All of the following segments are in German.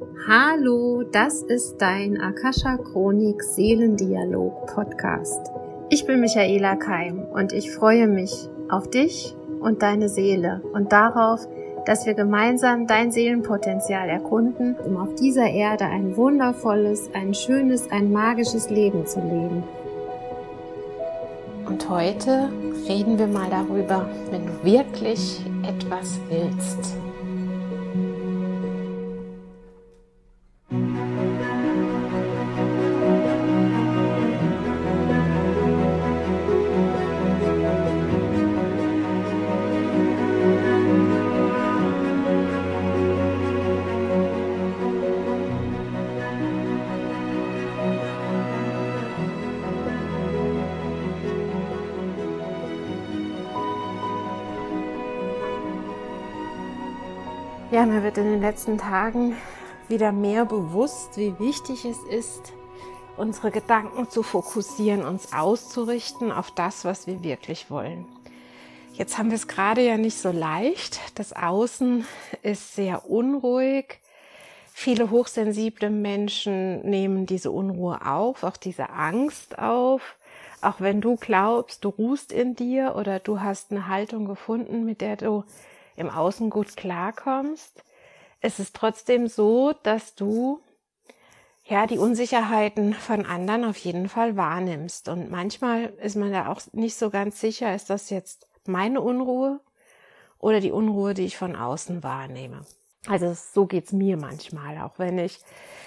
Hallo, das ist dein Akasha Chronik Seelendialog Podcast. Ich bin Michaela Keim und ich freue mich auf dich und deine Seele und darauf, dass wir gemeinsam dein Seelenpotenzial erkunden, um auf dieser Erde ein wundervolles, ein schönes, ein magisches Leben zu leben. Und heute reden wir mal darüber, wenn du wirklich etwas willst. Ja, mir wird in den letzten Tagen wieder mehr bewusst, wie wichtig es ist, unsere Gedanken zu fokussieren, uns auszurichten auf das, was wir wirklich wollen. Jetzt haben wir es gerade ja nicht so leicht. Das Außen ist sehr unruhig. Viele hochsensible Menschen nehmen diese Unruhe auf, auch diese Angst auf. Auch wenn du glaubst, du ruhst in dir oder du hast eine Haltung gefunden, mit der du im Außen gut klarkommst, es ist trotzdem so, dass du ja die Unsicherheiten von anderen auf jeden Fall wahrnimmst. Und manchmal ist man da auch nicht so ganz sicher, ist das jetzt meine Unruhe oder die Unruhe, die ich von außen wahrnehme. Also so geht's mir manchmal, auch wenn ich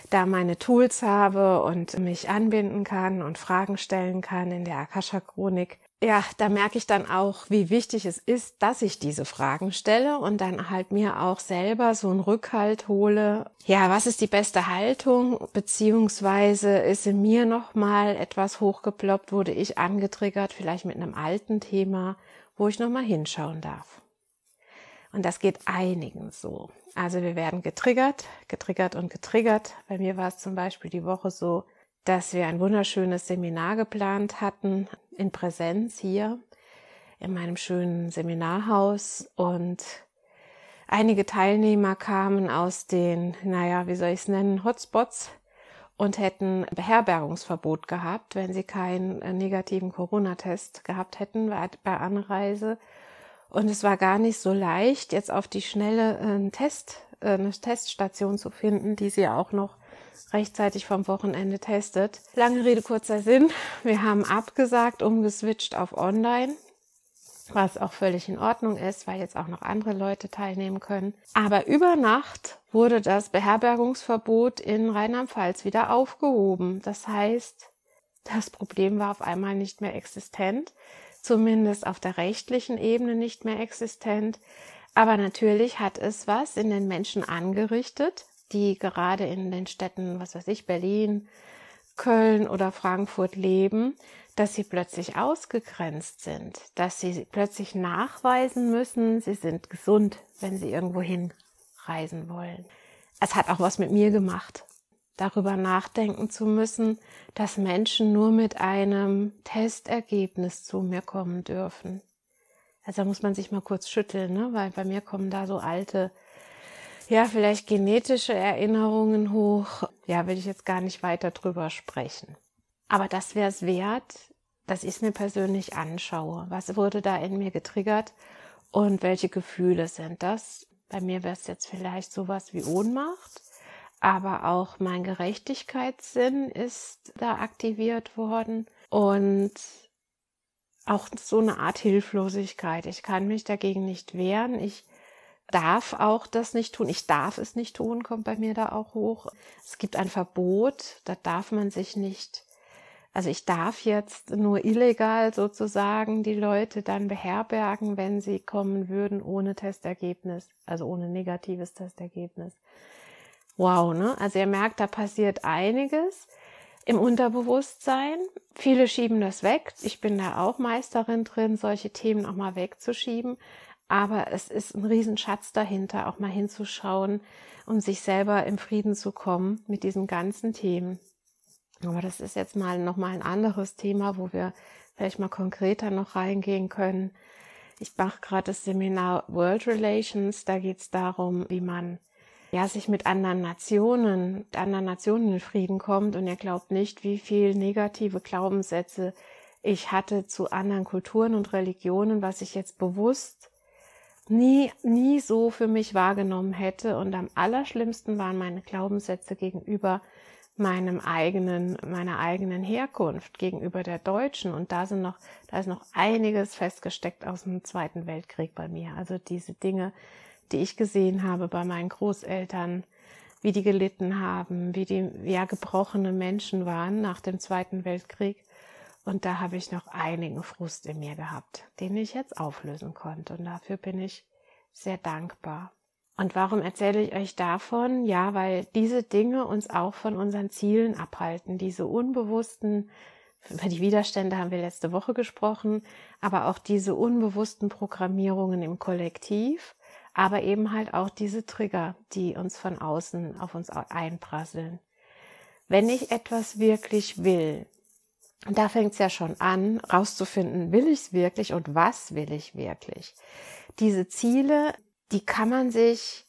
da meine Tools habe und mich anbinden kann und Fragen stellen kann in der Akasha Chronik, ja, da merke ich dann auch, wie wichtig es ist, dass ich diese Fragen stelle und dann halt mir auch selber so einen Rückhalt hole. Ja, was ist die beste Haltung? Beziehungsweise ist in mir nochmal etwas hochgeploppt, wurde ich angetriggert, vielleicht mit einem alten Thema, wo ich nochmal hinschauen darf. Und das geht einigen so. Also wir werden getriggert, getriggert und getriggert. Bei mir war es zum Beispiel die Woche so, dass wir ein wunderschönes Seminar geplant hatten in Präsenz hier in meinem schönen Seminarhaus und einige Teilnehmer kamen aus den, naja, wie soll ich es nennen, Hotspots und hätten Beherbergungsverbot gehabt, wenn sie keinen äh, negativen Corona-Test gehabt hätten bei Anreise. Und es war gar nicht so leicht, jetzt auf die schnelle äh, einen Test, äh, eine Teststation zu finden, die sie auch noch rechtzeitig vom Wochenende testet. Lange Rede, kurzer Sinn. Wir haben abgesagt, umgeswitcht auf Online, was auch völlig in Ordnung ist, weil jetzt auch noch andere Leute teilnehmen können. Aber über Nacht wurde das Beherbergungsverbot in Rheinland-Pfalz wieder aufgehoben. Das heißt, das Problem war auf einmal nicht mehr existent, zumindest auf der rechtlichen Ebene nicht mehr existent. Aber natürlich hat es was in den Menschen angerichtet, die gerade in den Städten, was weiß ich, Berlin, Köln oder Frankfurt leben, dass sie plötzlich ausgegrenzt sind, dass sie plötzlich nachweisen müssen, sie sind gesund, wenn sie irgendwo hinreisen wollen. Es hat auch was mit mir gemacht, darüber nachdenken zu müssen, dass Menschen nur mit einem Testergebnis zu mir kommen dürfen. Also da muss man sich mal kurz schütteln, ne? weil bei mir kommen da so alte ja, vielleicht genetische Erinnerungen hoch. Ja, will ich jetzt gar nicht weiter drüber sprechen. Aber das wäre es wert, dass ich es mir persönlich anschaue. Was wurde da in mir getriggert und welche Gefühle sind das? Bei mir wäre es jetzt vielleicht sowas wie Ohnmacht, aber auch mein Gerechtigkeitssinn ist da aktiviert worden und auch so eine Art Hilflosigkeit. Ich kann mich dagegen nicht wehren. Ich darf auch das nicht tun. Ich darf es nicht tun, kommt bei mir da auch hoch. Es gibt ein Verbot, da darf man sich nicht, also ich darf jetzt nur illegal sozusagen die Leute dann beherbergen, wenn sie kommen würden ohne Testergebnis, also ohne negatives Testergebnis. Wow, ne? Also ihr merkt, da passiert einiges im Unterbewusstsein. Viele schieben das weg. Ich bin da auch Meisterin drin, solche Themen auch mal wegzuschieben. Aber es ist ein Riesenschatz dahinter, auch mal hinzuschauen, um sich selber im Frieden zu kommen mit diesen ganzen Themen. Aber das ist jetzt mal nochmal ein anderes Thema, wo wir vielleicht mal konkreter noch reingehen können. Ich mache gerade das Seminar World Relations. Da geht es darum, wie man ja, sich mit anderen Nationen, mit anderen Nationen in Frieden kommt und ihr glaubt nicht, wie viel negative Glaubenssätze ich hatte zu anderen Kulturen und Religionen, was ich jetzt bewusst nie, nie so für mich wahrgenommen hätte. Und am allerschlimmsten waren meine Glaubenssätze gegenüber meinem eigenen, meiner eigenen Herkunft, gegenüber der Deutschen. Und da sind noch, da ist noch einiges festgesteckt aus dem Zweiten Weltkrieg bei mir. Also diese Dinge, die ich gesehen habe bei meinen Großeltern, wie die gelitten haben, wie die ja gebrochene Menschen waren nach dem Zweiten Weltkrieg. Und da habe ich noch einigen Frust in mir gehabt, den ich jetzt auflösen konnte. Und dafür bin ich sehr dankbar. Und warum erzähle ich euch davon? Ja, weil diese Dinge uns auch von unseren Zielen abhalten. Diese unbewussten, über die Widerstände haben wir letzte Woche gesprochen, aber auch diese unbewussten Programmierungen im Kollektiv, aber eben halt auch diese Trigger, die uns von außen auf uns einprasseln. Wenn ich etwas wirklich will, und da fängt es ja schon an, rauszufinden, will ich es wirklich und was will ich wirklich. Diese Ziele, die kann man sich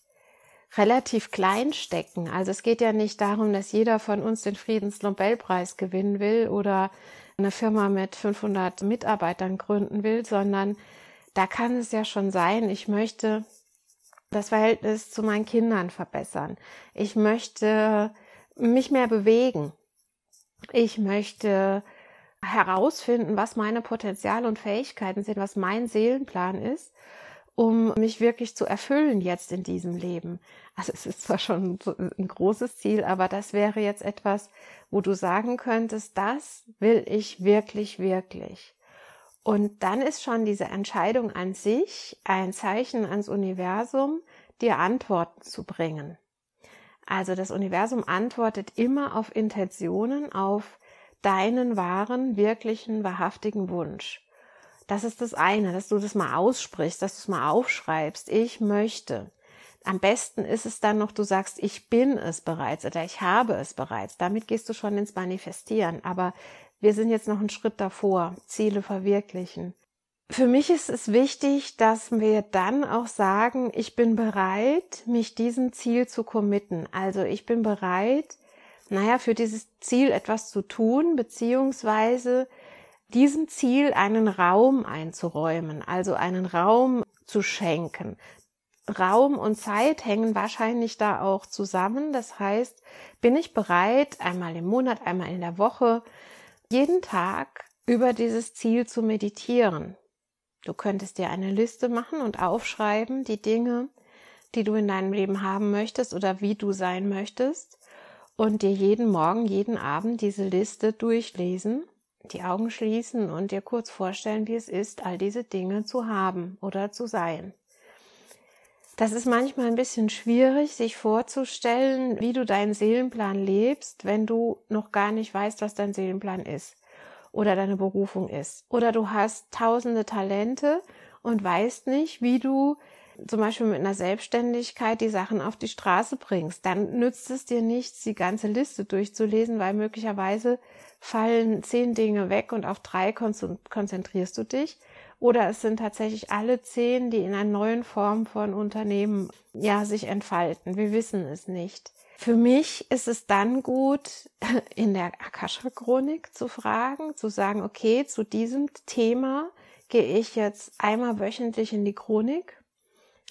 relativ klein stecken. Also es geht ja nicht darum, dass jeder von uns den Friedensnobelpreis gewinnen will oder eine Firma mit 500 Mitarbeitern gründen will, sondern da kann es ja schon sein, ich möchte das Verhältnis zu meinen Kindern verbessern. Ich möchte mich mehr bewegen. Ich möchte herausfinden, was meine Potenziale und Fähigkeiten sind, was mein Seelenplan ist, um mich wirklich zu erfüllen jetzt in diesem Leben. Also es ist zwar schon ein großes Ziel, aber das wäre jetzt etwas, wo du sagen könntest, das will ich wirklich, wirklich. Und dann ist schon diese Entscheidung an sich ein Zeichen ans Universum, dir Antworten zu bringen. Also das Universum antwortet immer auf Intentionen, auf deinen wahren, wirklichen, wahrhaftigen Wunsch. Das ist das eine, dass du das mal aussprichst, dass du es mal aufschreibst. Ich möchte. Am besten ist es dann noch, du sagst, ich bin es bereits oder ich habe es bereits. Damit gehst du schon ins Manifestieren. Aber wir sind jetzt noch einen Schritt davor. Ziele verwirklichen. Für mich ist es wichtig, dass wir dann auch sagen, ich bin bereit, mich diesem Ziel zu committen. Also ich bin bereit, naja, für dieses Ziel etwas zu tun, beziehungsweise diesem Ziel einen Raum einzuräumen, also einen Raum zu schenken. Raum und Zeit hängen wahrscheinlich da auch zusammen. Das heißt, bin ich bereit, einmal im Monat, einmal in der Woche, jeden Tag über dieses Ziel zu meditieren. Du könntest dir eine Liste machen und aufschreiben, die Dinge, die du in deinem Leben haben möchtest oder wie du sein möchtest und dir jeden Morgen, jeden Abend diese Liste durchlesen, die Augen schließen und dir kurz vorstellen, wie es ist, all diese Dinge zu haben oder zu sein. Das ist manchmal ein bisschen schwierig, sich vorzustellen, wie du deinen Seelenplan lebst, wenn du noch gar nicht weißt, was dein Seelenplan ist oder deine Berufung ist. Oder du hast tausende Talente und weißt nicht, wie du zum Beispiel mit einer Selbstständigkeit die Sachen auf die Straße bringst, dann nützt es dir nichts, die ganze Liste durchzulesen, weil möglicherweise fallen zehn Dinge weg und auf drei konzentrierst du dich. Oder es sind tatsächlich alle zehn, die in einer neuen Form von Unternehmen ja sich entfalten. Wir wissen es nicht. Für mich ist es dann gut, in der Akasha-Chronik zu fragen, zu sagen, okay, zu diesem Thema gehe ich jetzt einmal wöchentlich in die Chronik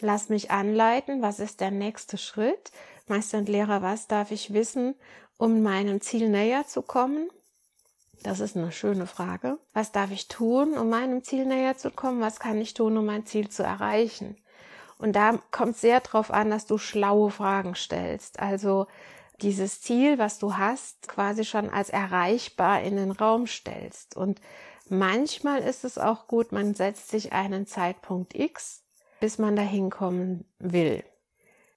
Lass mich anleiten, was ist der nächste Schritt? Meister und Lehrer, was darf ich wissen, um meinem Ziel näher zu kommen? Das ist eine schöne Frage. Was darf ich tun, um meinem Ziel näher zu kommen? Was kann ich tun, um mein Ziel zu erreichen? Und da kommt sehr darauf an, dass du schlaue Fragen stellst. Also dieses Ziel, was du hast, quasi schon als erreichbar in den Raum stellst. Und manchmal ist es auch gut, man setzt sich einen Zeitpunkt X bis man dahin kommen will.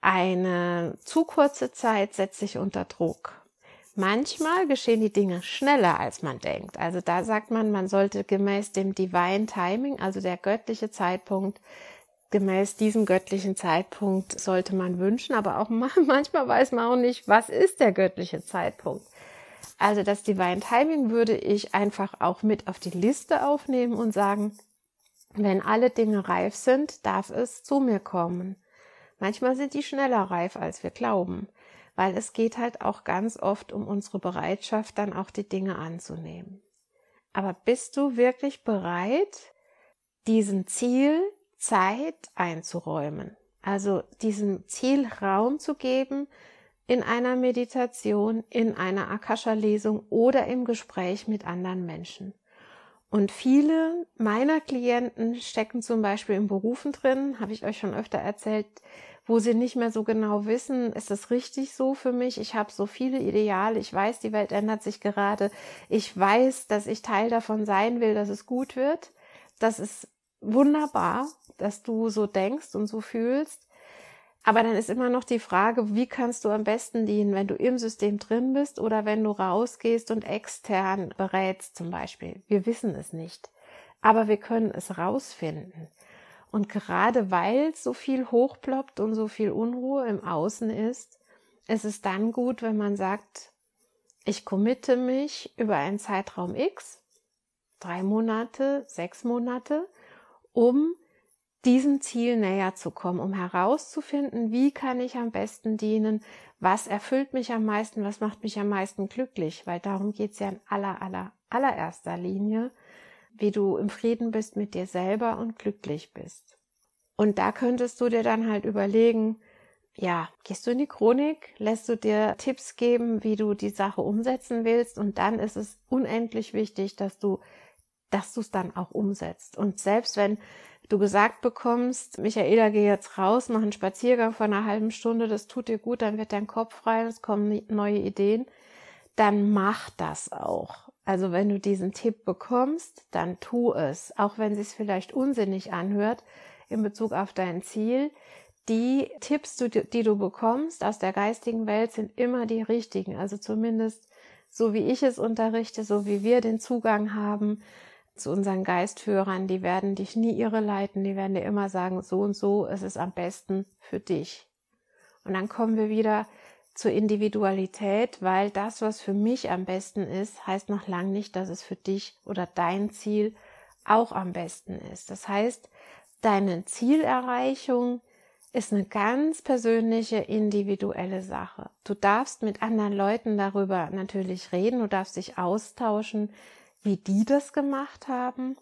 Eine zu kurze Zeit setzt sich unter Druck. Manchmal geschehen die Dinge schneller, als man denkt. Also da sagt man, man sollte gemäß dem Divine Timing, also der göttliche Zeitpunkt, gemäß diesem göttlichen Zeitpunkt sollte man wünschen, aber auch manchmal weiß man auch nicht, was ist der göttliche Zeitpunkt. Also das Divine Timing würde ich einfach auch mit auf die Liste aufnehmen und sagen, wenn alle Dinge reif sind, darf es zu mir kommen. Manchmal sind die schneller reif, als wir glauben, weil es geht halt auch ganz oft um unsere Bereitschaft, dann auch die Dinge anzunehmen. Aber bist du wirklich bereit, diesem Ziel Zeit einzuräumen? Also diesem Ziel Raum zu geben in einer Meditation, in einer Akasha-Lesung oder im Gespräch mit anderen Menschen. Und viele meiner Klienten stecken zum Beispiel in Berufen drin, habe ich euch schon öfter erzählt, wo sie nicht mehr so genau wissen, ist das richtig so für mich? Ich habe so viele Ideale, ich weiß, die Welt ändert sich gerade, ich weiß, dass ich Teil davon sein will, dass es gut wird. Das ist wunderbar, dass du so denkst und so fühlst. Aber dann ist immer noch die Frage, wie kannst du am besten dienen, wenn du im System drin bist oder wenn du rausgehst und extern berätst zum Beispiel. Wir wissen es nicht, aber wir können es rausfinden. Und gerade weil so viel hochploppt und so viel Unruhe im Außen ist, ist es dann gut, wenn man sagt, ich committe mich über einen Zeitraum X, drei Monate, sechs Monate, um diesem Ziel näher zu kommen, um herauszufinden, wie kann ich am besten dienen, was erfüllt mich am meisten, was macht mich am meisten glücklich, weil darum geht's ja in aller, aller, allererster Linie, wie du im Frieden bist mit dir selber und glücklich bist. Und da könntest du dir dann halt überlegen, ja, gehst du in die Chronik, lässt du dir Tipps geben, wie du die Sache umsetzen willst und dann ist es unendlich wichtig, dass du dass du es dann auch umsetzt. Und selbst wenn du gesagt bekommst, Michaela, geh jetzt raus, mach einen Spaziergang von einer halben Stunde, das tut dir gut, dann wird dein Kopf frei, es kommen neue Ideen, dann mach das auch. Also wenn du diesen Tipp bekommst, dann tu es, auch wenn es vielleicht unsinnig anhört in Bezug auf dein Ziel. Die Tipps, die du bekommst aus der geistigen Welt, sind immer die richtigen. Also zumindest so wie ich es unterrichte, so wie wir den Zugang haben, zu unseren Geistführern, die werden dich nie irre leiten, die werden dir immer sagen, so und so ist es am besten für dich. Und dann kommen wir wieder zur Individualität, weil das, was für mich am besten ist, heißt noch lang nicht, dass es für dich oder dein Ziel auch am besten ist. Das heißt, deine Zielerreichung ist eine ganz persönliche, individuelle Sache. Du darfst mit anderen Leuten darüber natürlich reden, du darfst dich austauschen, wie die das gemacht haben.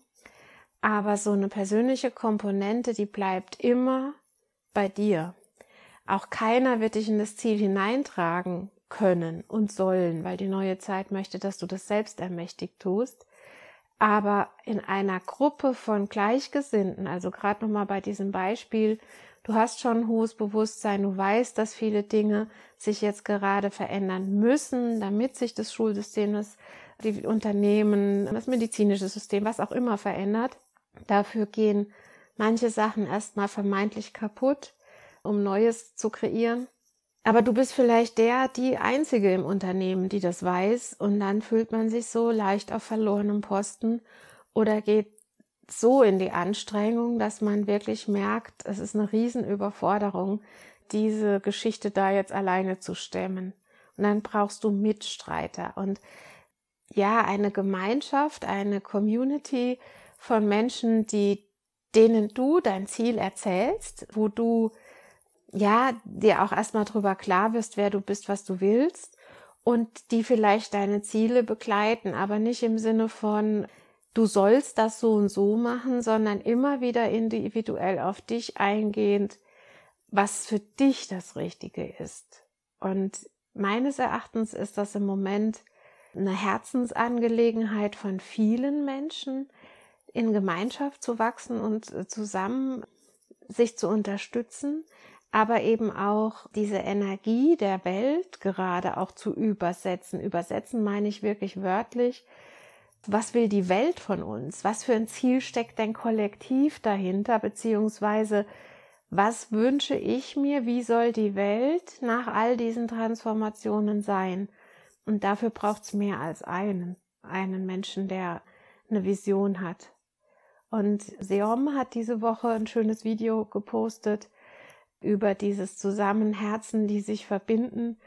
Aber so eine persönliche Komponente, die bleibt immer bei dir. Auch keiner wird dich in das Ziel hineintragen können und sollen, weil die neue Zeit möchte, dass du das selbst ermächtigt tust. Aber in einer Gruppe von Gleichgesinnten, also gerade nochmal bei diesem Beispiel, du hast schon ein hohes Bewusstsein, du weißt, dass viele Dinge sich jetzt gerade verändern müssen, damit sich das Schulsystem, das die Unternehmen, das medizinische System, was auch immer verändert. Dafür gehen manche Sachen erstmal vermeintlich kaputt, um Neues zu kreieren. Aber du bist vielleicht der, die einzige im Unternehmen, die das weiß, und dann fühlt man sich so leicht auf verlorenem Posten oder geht so in die Anstrengung, dass man wirklich merkt, es ist eine Riesenüberforderung, diese Geschichte da jetzt alleine zu stemmen. Und dann brauchst du Mitstreiter. Und ja, eine Gemeinschaft, eine Community von Menschen, die, denen du dein Ziel erzählst, wo du, ja, dir auch erstmal drüber klar wirst, wer du bist, was du willst und die vielleicht deine Ziele begleiten, aber nicht im Sinne von, du sollst das so und so machen, sondern immer wieder individuell auf dich eingehend, was für dich das Richtige ist. Und meines Erachtens ist das im Moment eine Herzensangelegenheit von vielen Menschen, in Gemeinschaft zu wachsen und äh, zusammen sich zu unterstützen, aber eben auch diese Energie der Welt gerade auch zu übersetzen. Übersetzen meine ich wirklich wörtlich. Was will die Welt von uns? Was für ein Ziel steckt denn kollektiv dahinter? Beziehungsweise was wünsche ich mir? Wie soll die Welt nach all diesen Transformationen sein? Und dafür braucht's mehr als einen, einen Menschen, der eine Vision hat. Und Seom hat diese Woche ein schönes Video gepostet über dieses Zusammenherzen, die sich verbinden.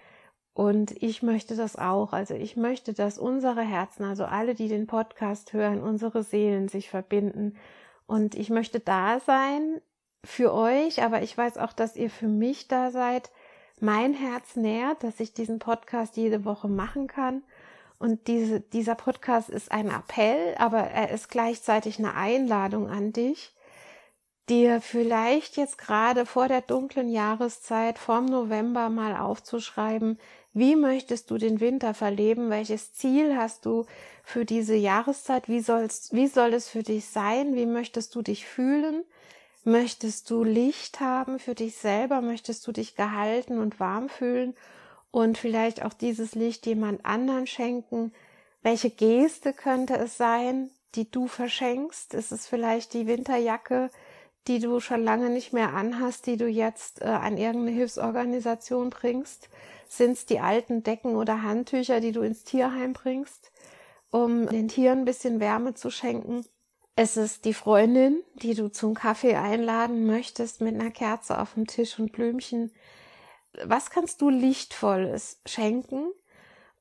Und ich möchte das auch. Also ich möchte, dass unsere Herzen, also alle, die den Podcast hören, unsere Seelen sich verbinden. Und ich möchte da sein, für euch, aber ich weiß auch, dass ihr für mich da seid, mein Herz nährt, dass ich diesen Podcast jede Woche machen kann. Und diese, dieser Podcast ist ein Appell, aber er ist gleichzeitig eine Einladung an dich, dir vielleicht jetzt gerade vor der dunklen Jahreszeit, vorm November mal aufzuschreiben, wie möchtest du den Winter verleben? Welches Ziel hast du für diese Jahreszeit? Wie, sollst, wie soll es für dich sein? Wie möchtest du dich fühlen? Möchtest du Licht haben für dich selber? Möchtest du dich gehalten und warm fühlen? Und vielleicht auch dieses Licht jemand anderen schenken? Welche Geste könnte es sein, die du verschenkst? Ist es vielleicht die Winterjacke, die du schon lange nicht mehr anhast, die du jetzt äh, an irgendeine Hilfsorganisation bringst? Sind es die alten Decken oder Handtücher, die du ins Tierheim bringst, um den Tieren ein bisschen Wärme zu schenken? Es ist die Freundin, die du zum Kaffee einladen möchtest mit einer Kerze auf dem Tisch und Blümchen. Was kannst du Lichtvolles schenken?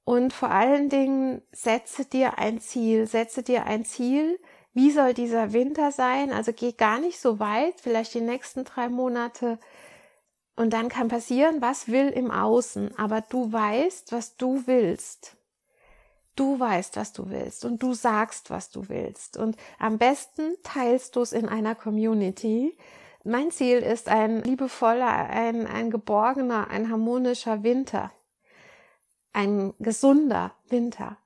Und vor allen Dingen setze dir ein Ziel, setze dir ein Ziel, wie soll dieser Winter sein? Also geh gar nicht so weit, vielleicht die nächsten drei Monate. Und dann kann passieren, was will im Außen, aber du weißt, was du willst. Du weißt, was du willst und du sagst, was du willst. Und am besten teilst du es in einer Community. Mein Ziel ist ein liebevoller, ein, ein geborgener, ein harmonischer Winter. Ein gesunder Winter.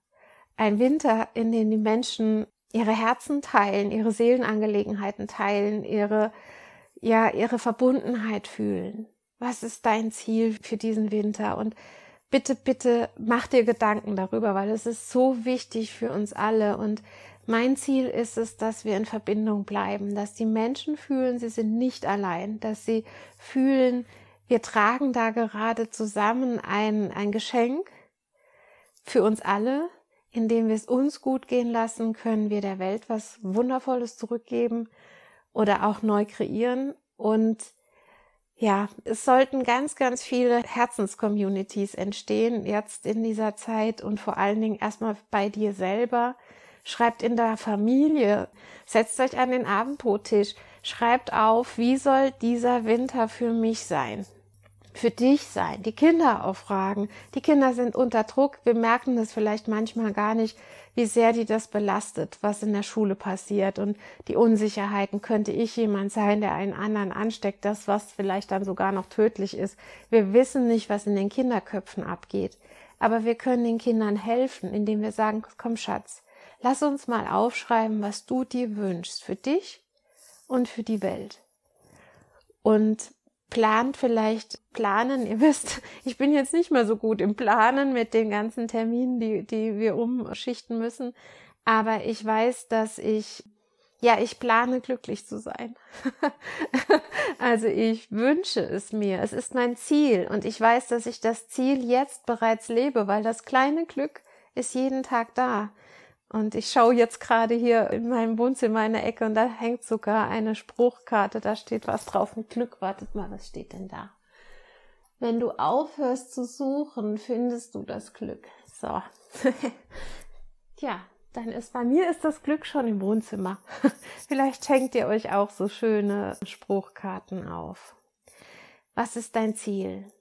Ein Winter, in dem die Menschen ihre Herzen teilen, ihre Seelenangelegenheiten teilen, ihre, ja, ihre Verbundenheit fühlen. Was ist dein Ziel für diesen Winter? Und bitte, bitte mach dir Gedanken darüber, weil es ist so wichtig für uns alle. Und mein Ziel ist es, dass wir in Verbindung bleiben, dass die Menschen fühlen, sie sind nicht allein, dass sie fühlen, wir tragen da gerade zusammen ein, ein Geschenk für uns alle, indem wir es uns gut gehen lassen, können wir der Welt was Wundervolles zurückgeben oder auch neu kreieren. Und ja, es sollten ganz, ganz viele Herzenscommunities entstehen jetzt in dieser Zeit und vor allen Dingen erstmal bei dir selber. Schreibt in der Familie, setzt euch an den Abendbrottisch, schreibt auf, wie soll dieser Winter für mich sein? Für dich sein, die Kinder auffragen. Die Kinder sind unter Druck. Wir merken das vielleicht manchmal gar nicht, wie sehr die das belastet, was in der Schule passiert und die Unsicherheiten. Könnte ich jemand sein, der einen anderen ansteckt, das, was vielleicht dann sogar noch tödlich ist. Wir wissen nicht, was in den Kinderköpfen abgeht. Aber wir können den Kindern helfen, indem wir sagen, komm Schatz, lass uns mal aufschreiben, was du dir wünschst für dich und für die Welt. Und plant vielleicht planen. Ihr wisst, ich bin jetzt nicht mehr so gut im Planen mit den ganzen Terminen, die, die wir umschichten müssen. Aber ich weiß, dass ich, ja, ich plane glücklich zu sein. also ich wünsche es mir. Es ist mein Ziel. Und ich weiß, dass ich das Ziel jetzt bereits lebe, weil das kleine Glück ist jeden Tag da. Und ich schaue jetzt gerade hier in meinem Wohnzimmer in der Ecke und da hängt sogar eine Spruchkarte, da steht was drauf mit Glück. Wartet mal, was steht denn da? Wenn du aufhörst zu suchen, findest du das Glück. So. Tja, dann ist bei mir ist das Glück schon im Wohnzimmer. Vielleicht schenkt ihr euch auch so schöne Spruchkarten auf. Was ist dein Ziel?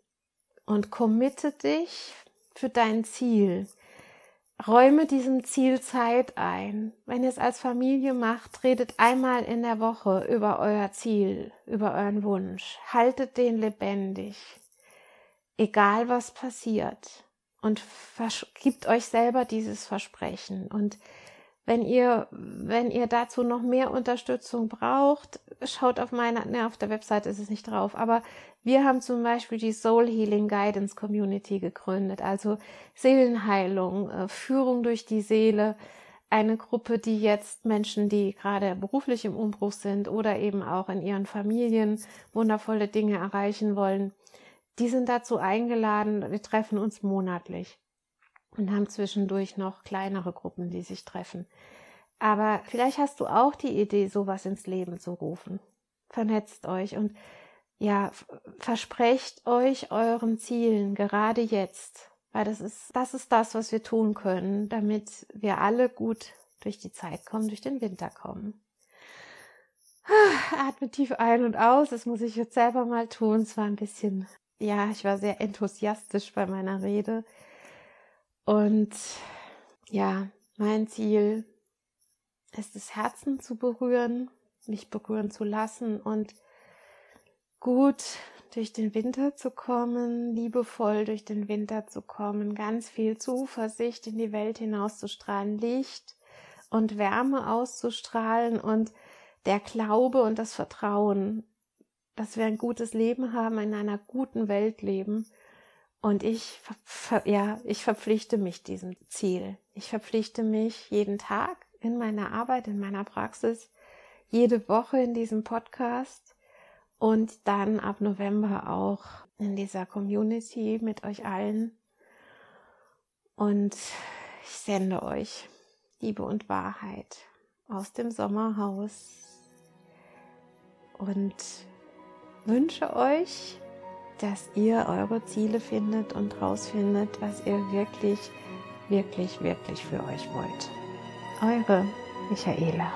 Und committe dich für dein Ziel. Räume diesem Ziel Zeit ein. Wenn ihr es als Familie macht, redet einmal in der Woche über euer Ziel, über euren Wunsch. Haltet den lebendig. Egal was passiert. Und gibt euch selber dieses Versprechen. Und wenn ihr, wenn ihr dazu noch mehr Unterstützung braucht, schaut auf meiner, ne, auf der Website ist es nicht drauf, aber wir haben zum Beispiel die Soul Healing Guidance Community gegründet, also Seelenheilung, äh, Führung durch die Seele. Eine Gruppe, die jetzt Menschen, die gerade beruflich im Umbruch sind oder eben auch in ihren Familien wundervolle Dinge erreichen wollen, die sind dazu eingeladen. Wir treffen uns monatlich und haben zwischendurch noch kleinere Gruppen, die sich treffen. Aber vielleicht hast du auch die Idee, sowas ins Leben zu rufen. Vernetzt euch und ja, versprecht euch euren Zielen gerade jetzt, weil das ist, das ist das, was wir tun können, damit wir alle gut durch die Zeit kommen, durch den Winter kommen. Atme tief ein und aus. Das muss ich jetzt selber mal tun. Es war ein bisschen, ja, ich war sehr enthusiastisch bei meiner Rede. Und ja, mein Ziel ist es, Herzen zu berühren, mich berühren zu lassen und gut durch den Winter zu kommen, liebevoll durch den Winter zu kommen, ganz viel Zuversicht in die Welt hinauszustrahlen, Licht und Wärme auszustrahlen und der Glaube und das Vertrauen, dass wir ein gutes Leben haben, in einer guten Welt leben. Und ich, ja, ich verpflichte mich diesem Ziel. Ich verpflichte mich jeden Tag in meiner Arbeit, in meiner Praxis, jede Woche in diesem Podcast und dann ab November auch in dieser Community mit euch allen. Und ich sende euch Liebe und Wahrheit aus dem Sommerhaus und wünsche euch, dass ihr eure Ziele findet und rausfindet, was ihr wirklich, wirklich, wirklich für euch wollt. Eure Michaela.